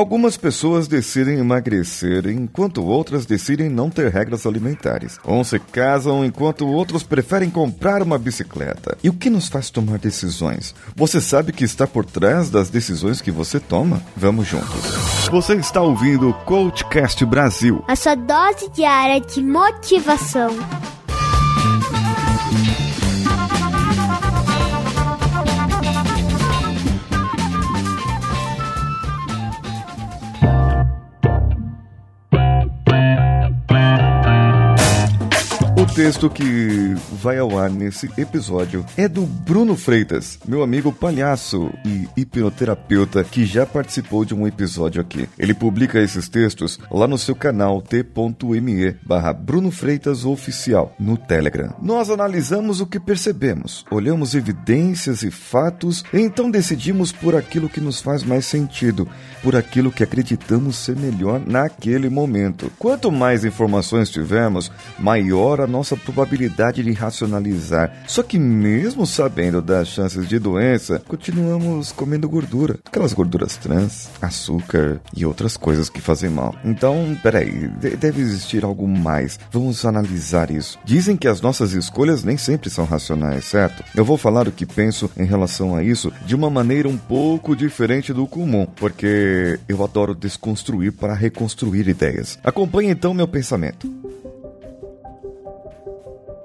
Algumas pessoas decidem emagrecer enquanto outras decidem não ter regras alimentares. Uns se casam enquanto outros preferem comprar uma bicicleta. E o que nos faz tomar decisões? Você sabe que está por trás das decisões que você toma? Vamos juntos. Você está ouvindo o Coachcast Brasil. A sua dose diária de motivação. Texto que vai ao ar nesse episódio é do Bruno Freitas, meu amigo palhaço e hipnoterapeuta que já participou de um episódio aqui. Ele publica esses textos lá no seu canal t.me barra Bruno Freitas Oficial no Telegram. Nós analisamos o que percebemos, olhamos evidências e fatos e então decidimos por aquilo que nos faz mais sentido, por aquilo que acreditamos ser melhor naquele momento. Quanto mais informações tivermos, maior a nossa nossa probabilidade de racionalizar. Só que mesmo sabendo das chances de doença, continuamos comendo gordura. Aquelas gorduras trans, açúcar e outras coisas que fazem mal. Então, peraí, deve existir algo mais. Vamos analisar isso. Dizem que as nossas escolhas nem sempre são racionais, certo? Eu vou falar o que penso em relação a isso de uma maneira um pouco diferente do comum, porque eu adoro desconstruir para reconstruir ideias. Acompanhe então meu pensamento.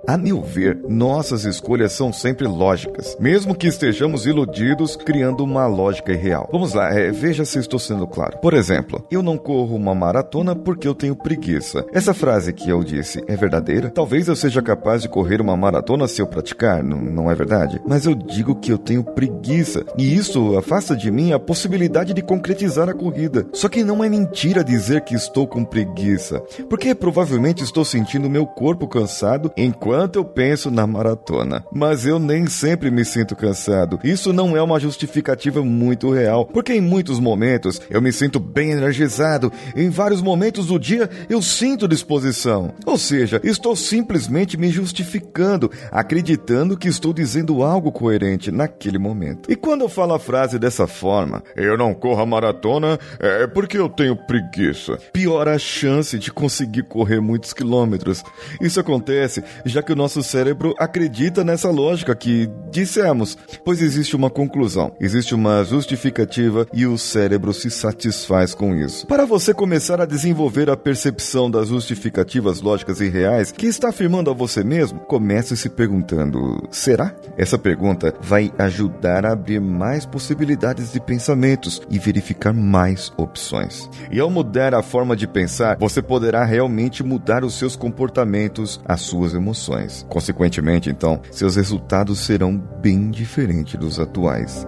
A meu ver, nossas escolhas são sempre lógicas, mesmo que estejamos iludidos criando uma lógica irreal. Vamos lá, é, veja se estou sendo claro. Por exemplo, eu não corro uma maratona porque eu tenho preguiça. Essa frase que eu disse é verdadeira? Talvez eu seja capaz de correr uma maratona se eu praticar, não é verdade? Mas eu digo que eu tenho preguiça, e isso afasta de mim a possibilidade de concretizar a corrida. Só que não é mentira dizer que estou com preguiça, porque provavelmente estou sentindo meu corpo cansado enquanto enquanto eu penso na maratona. Mas eu nem sempre me sinto cansado. Isso não é uma justificativa muito real, porque em muitos momentos eu me sinto bem energizado, em vários momentos do dia eu sinto disposição. Ou seja, estou simplesmente me justificando, acreditando que estou dizendo algo coerente naquele momento. E quando eu falo a frase dessa forma, eu não corro a maratona é porque eu tenho preguiça. Piora a chance de conseguir correr muitos quilômetros. Isso acontece já que o nosso cérebro acredita nessa lógica que dissemos, pois existe uma conclusão, existe uma justificativa e o cérebro se satisfaz com isso. Para você começar a desenvolver a percepção das justificativas lógicas e reais que está afirmando a você mesmo, comece se perguntando: será? Essa pergunta vai ajudar a abrir mais possibilidades de pensamentos e verificar mais opções. E ao mudar a forma de pensar, você poderá realmente mudar os seus comportamentos, as suas emoções. Consequentemente, então, seus resultados serão bem diferentes dos atuais.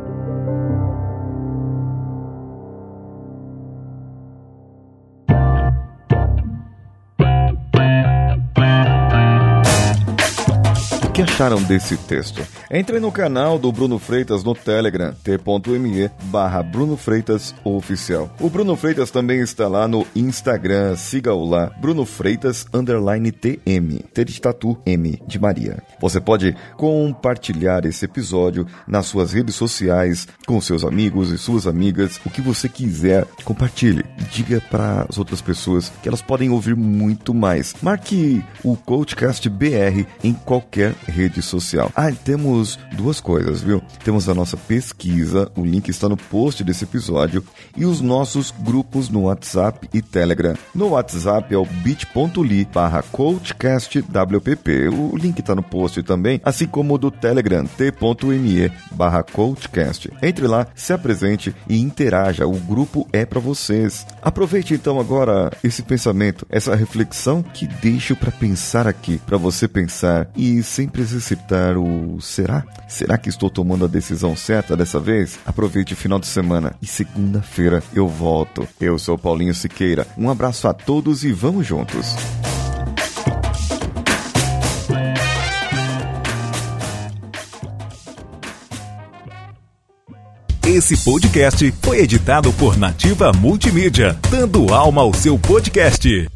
Que acharam desse texto? Entre no canal do Bruno Freitas no Telegram, t.me barra Bruno Freitas Oficial. O Bruno Freitas também está lá no Instagram, siga-o lá, Bruno Freitas underline TM, T de Tatu, M de Maria. Você pode compartilhar esse episódio nas suas redes sociais, com seus amigos e suas amigas, o que você quiser, compartilhe. Diga para as outras pessoas que elas podem ouvir muito mais. Marque o Coachcast BR em qualquer rede social. Ah, temos duas coisas, viu? Temos a nossa pesquisa, o link está no post desse episódio, e os nossos grupos no WhatsApp e Telegram. No WhatsApp é o bit.ly barra coachcastwpp. O link está no post também, assim como o do Telegram, t.me barra coachcast. Entre lá, se apresente e interaja. O grupo é para vocês. Aproveite então agora esse pensamento, essa reflexão que deixo para pensar aqui, para você pensar e sempre exercitar o será? Será que estou tomando a decisão certa dessa vez? Aproveite o final de semana e segunda-feira eu volto. Eu sou Paulinho Siqueira. Um abraço a todos e vamos juntos. Esse podcast foi editado por Nativa Multimídia, dando alma ao seu podcast.